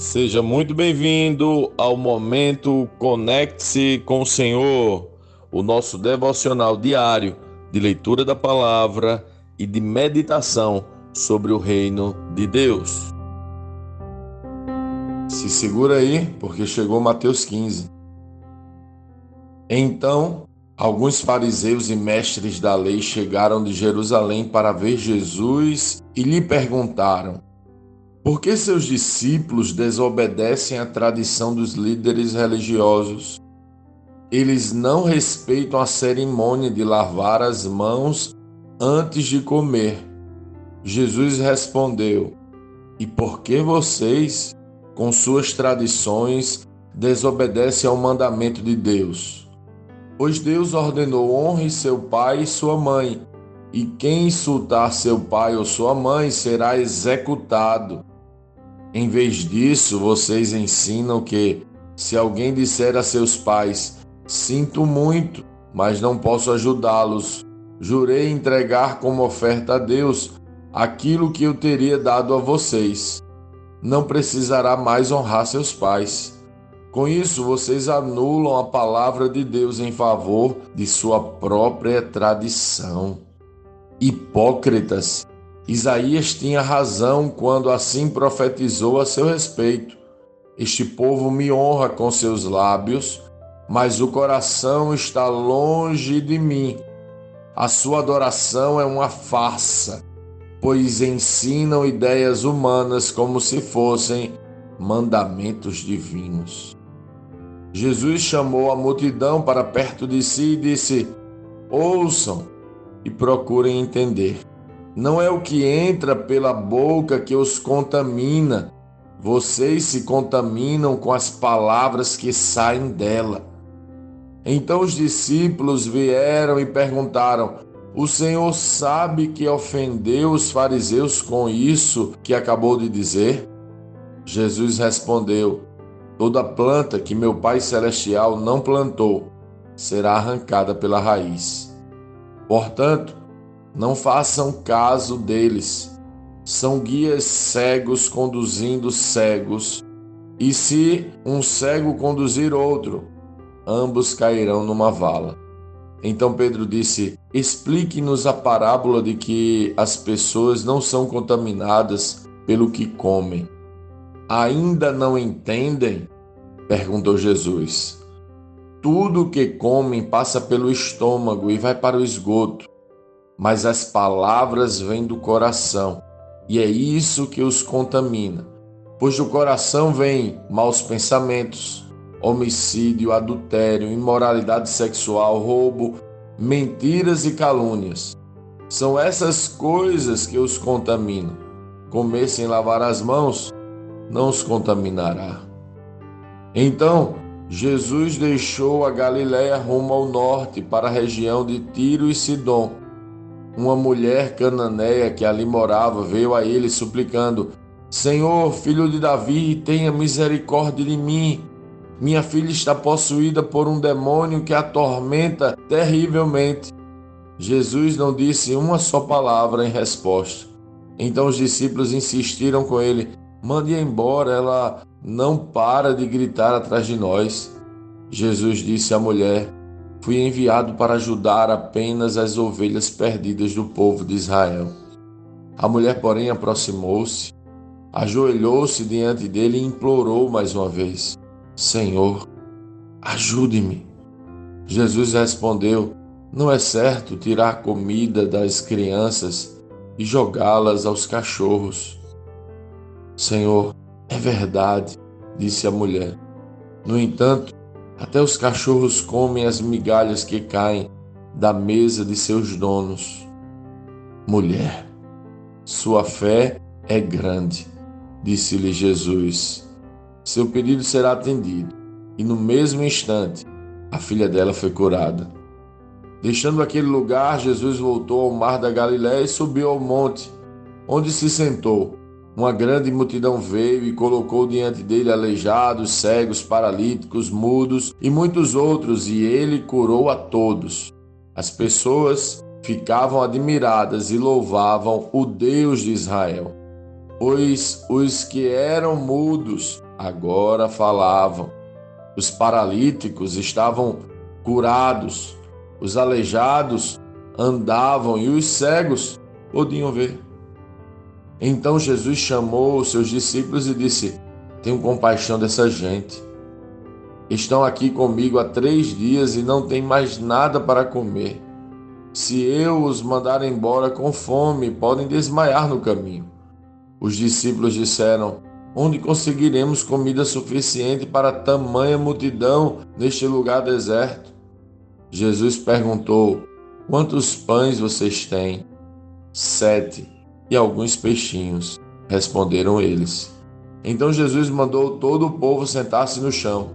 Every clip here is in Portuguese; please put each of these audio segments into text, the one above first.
Seja muito bem-vindo ao momento Conecte-se com o Senhor, o nosso devocional diário de leitura da palavra e de meditação sobre o reino de Deus. Se segura aí, porque chegou Mateus 15. Então, alguns fariseus e mestres da lei chegaram de Jerusalém para ver Jesus e lhe perguntaram: por que seus discípulos desobedecem à tradição dos líderes religiosos? Eles não respeitam a cerimônia de lavar as mãos antes de comer. Jesus respondeu: E por que vocês, com suas tradições, desobedecem ao mandamento de Deus? Pois Deus ordenou: honre seu pai e sua mãe, e quem insultar seu pai ou sua mãe será executado. Em vez disso, vocês ensinam que, se alguém disser a seus pais: Sinto muito, mas não posso ajudá-los, jurei entregar como oferta a Deus aquilo que eu teria dado a vocês. Não precisará mais honrar seus pais. Com isso, vocês anulam a palavra de Deus em favor de sua própria tradição. Hipócritas, Isaías tinha razão quando assim profetizou a seu respeito. Este povo me honra com seus lábios, mas o coração está longe de mim. A sua adoração é uma farsa, pois ensinam ideias humanas como se fossem mandamentos divinos. Jesus chamou a multidão para perto de si e disse: Ouçam e procurem entender. Não é o que entra pela boca que os contamina. Vocês se contaminam com as palavras que saem dela. Então os discípulos vieram e perguntaram: O Senhor sabe que ofendeu os fariseus com isso que acabou de dizer? Jesus respondeu: Toda planta que meu Pai Celestial não plantou será arrancada pela raiz. Portanto, não façam caso deles. São guias cegos conduzindo cegos. E se um cego conduzir outro, ambos cairão numa vala. Então Pedro disse: Explique-nos a parábola de que as pessoas não são contaminadas pelo que comem. Ainda não entendem? perguntou Jesus. Tudo o que comem passa pelo estômago e vai para o esgoto mas as palavras vêm do coração, e é isso que os contamina. Pois do coração vêm maus pensamentos, homicídio, adultério, imoralidade sexual, roubo, mentiras e calúnias. São essas coisas que os contaminam. Comer sem lavar as mãos não os contaminará. Então, Jesus deixou a Galiléia rumo ao norte, para a região de Tiro e Sidom uma mulher cananeia que ali morava veio a ele suplicando: Senhor, filho de Davi, tenha misericórdia de mim. Minha filha está possuída por um demônio que a atormenta terrivelmente. Jesus não disse uma só palavra em resposta. Então os discípulos insistiram com ele: Mande embora, ela não para de gritar atrás de nós. Jesus disse à mulher: Fui enviado para ajudar apenas as ovelhas perdidas do povo de Israel. A mulher, porém, aproximou-se, ajoelhou-se diante dele e implorou mais uma vez: Senhor, ajude-me. Jesus respondeu: Não é certo tirar comida das crianças e jogá-las aos cachorros. Senhor, é verdade, disse a mulher. No entanto, até os cachorros comem as migalhas que caem da mesa de seus donos. Mulher, sua fé é grande, disse-lhe Jesus. Seu pedido será atendido. E no mesmo instante, a filha dela foi curada. Deixando aquele lugar, Jesus voltou ao mar da Galiléia e subiu ao monte, onde se sentou. Uma grande multidão veio e colocou diante dele aleijados, cegos, paralíticos, mudos e muitos outros, e ele curou a todos. As pessoas ficavam admiradas e louvavam o Deus de Israel, pois os que eram mudos agora falavam. Os paralíticos estavam curados, os aleijados andavam e os cegos podiam ver. Então Jesus chamou os seus discípulos e disse: Tenho compaixão dessa gente. Estão aqui comigo há três dias e não têm mais nada para comer. Se eu os mandar embora com fome, podem desmaiar no caminho. Os discípulos disseram: Onde conseguiremos comida suficiente para tamanha multidão neste lugar deserto? Jesus perguntou: Quantos pães vocês têm? Sete e alguns peixinhos, responderam eles. Então Jesus mandou todo o povo sentar-se no chão.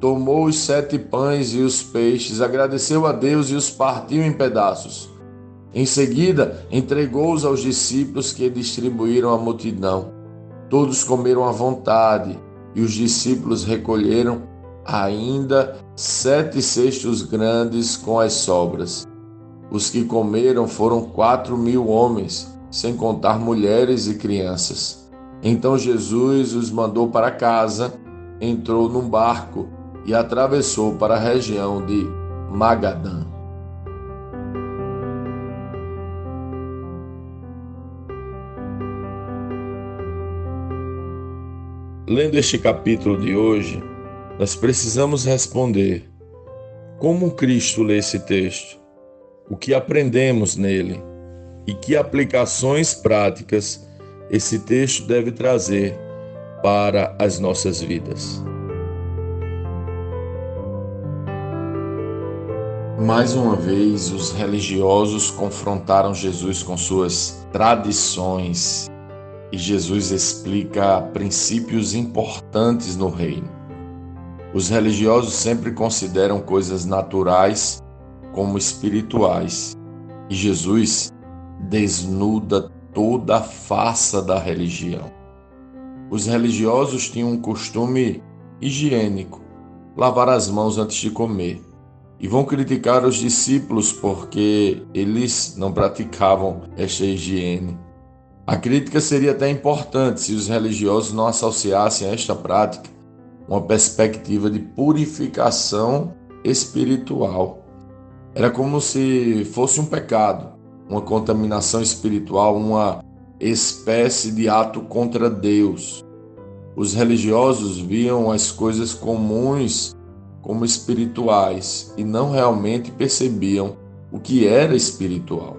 Tomou os sete pães e os peixes, agradeceu a Deus e os partiu em pedaços. Em seguida, entregou-os aos discípulos que distribuíram à multidão. Todos comeram à vontade e os discípulos recolheram ainda sete cestos grandes com as sobras. Os que comeram foram quatro mil homens sem contar mulheres e crianças. Então Jesus os mandou para casa, entrou num barco e atravessou para a região de Magadã. Lendo este capítulo de hoje, nós precisamos responder: como Cristo lê esse texto? O que aprendemos nele? E que aplicações práticas esse texto deve trazer para as nossas vidas. Mais uma vez, os religiosos confrontaram Jesus com suas tradições e Jesus explica princípios importantes no reino. Os religiosos sempre consideram coisas naturais como espirituais e Jesus desnuda toda a faça da religião. Os religiosos tinham um costume higiênico, lavar as mãos antes de comer, e vão criticar os discípulos porque eles não praticavam esta higiene. A crítica seria até importante se os religiosos não associassem a esta prática uma perspectiva de purificação espiritual. Era como se fosse um pecado uma contaminação espiritual, uma espécie de ato contra Deus. Os religiosos viam as coisas comuns como espirituais e não realmente percebiam o que era espiritual.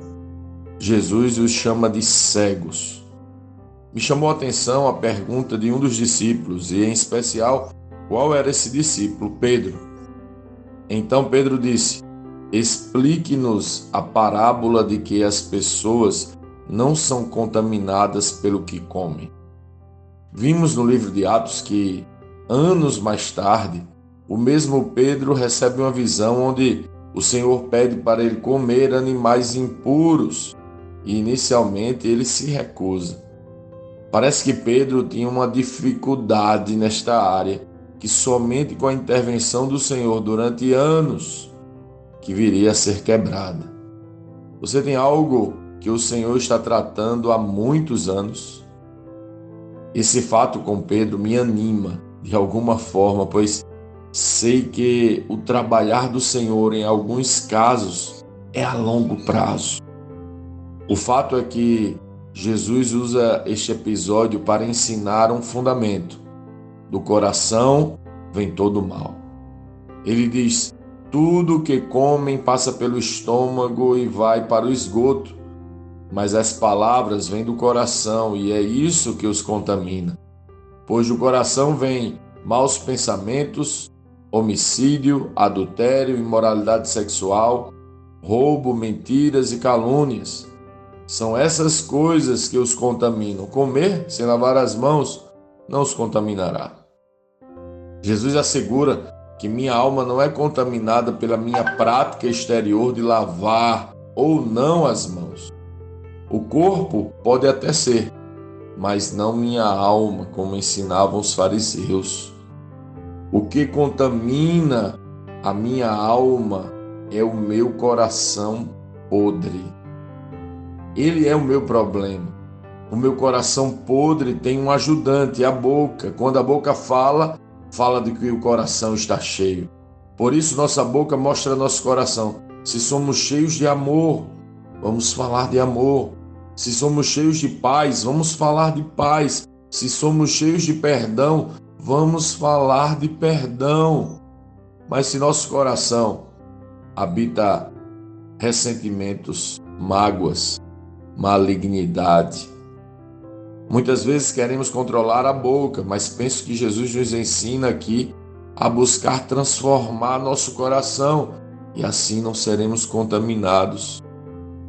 Jesus os chama de cegos. Me chamou a atenção a pergunta de um dos discípulos, e em especial, qual era esse discípulo, Pedro. Então Pedro disse: Explique-nos a parábola de que as pessoas não são contaminadas pelo que comem. Vimos no livro de Atos que, anos mais tarde, o mesmo Pedro recebe uma visão onde o Senhor pede para ele comer animais impuros e inicialmente ele se recusa. Parece que Pedro tinha uma dificuldade nesta área que somente com a intervenção do Senhor durante anos que viria a ser quebrada. Você tem algo que o Senhor está tratando há muitos anos? Esse fato com Pedro me anima de alguma forma, pois sei que o trabalhar do Senhor em alguns casos é a longo prazo. O fato é que Jesus usa este episódio para ensinar um fundamento. Do coração vem todo o mal. Ele diz: tudo que comem passa pelo estômago e vai para o esgoto, mas as palavras vêm do coração e é isso que os contamina. Pois do coração vêm maus pensamentos, homicídio, adultério, imoralidade sexual, roubo, mentiras e calúnias. São essas coisas que os contaminam. Comer sem lavar as mãos não os contaminará. Jesus assegura que minha alma não é contaminada pela minha prática exterior de lavar ou não as mãos. O corpo pode até ser, mas não minha alma, como ensinavam os fariseus. O que contamina a minha alma é o meu coração podre. Ele é o meu problema, O meu coração podre tem um ajudante, a boca. Quando a boca fala, fala de que o coração está cheio. Por isso, nossa boca mostra nosso coração. Se somos cheios de amor, vamos falar de amor. Se somos cheios de paz, vamos falar de paz. Se somos cheios de perdão, vamos falar de perdão. Mas se nosso coração habita ressentimentos, mágoas, malignidade, muitas vezes queremos controlar a boca, mas penso que Jesus nos ensina aqui a buscar transformar nosso coração e assim não seremos contaminados.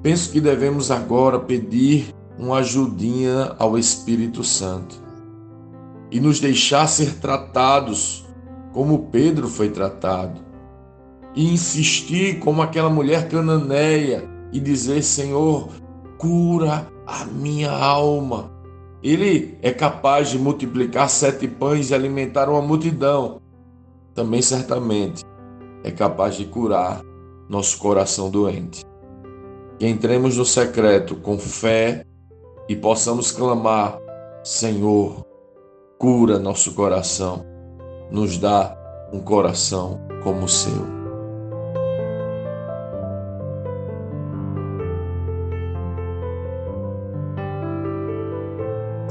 Penso que devemos agora pedir uma ajudinha ao Espírito Santo e nos deixar ser tratados como Pedro foi tratado, e insistir como aquela mulher cananeia e dizer: Senhor, cura a minha alma. Ele é capaz de multiplicar sete pães e alimentar uma multidão. Também certamente é capaz de curar nosso coração doente. Que entremos no secreto com fé e possamos clamar: Senhor, cura nosso coração, nos dá um coração como o seu.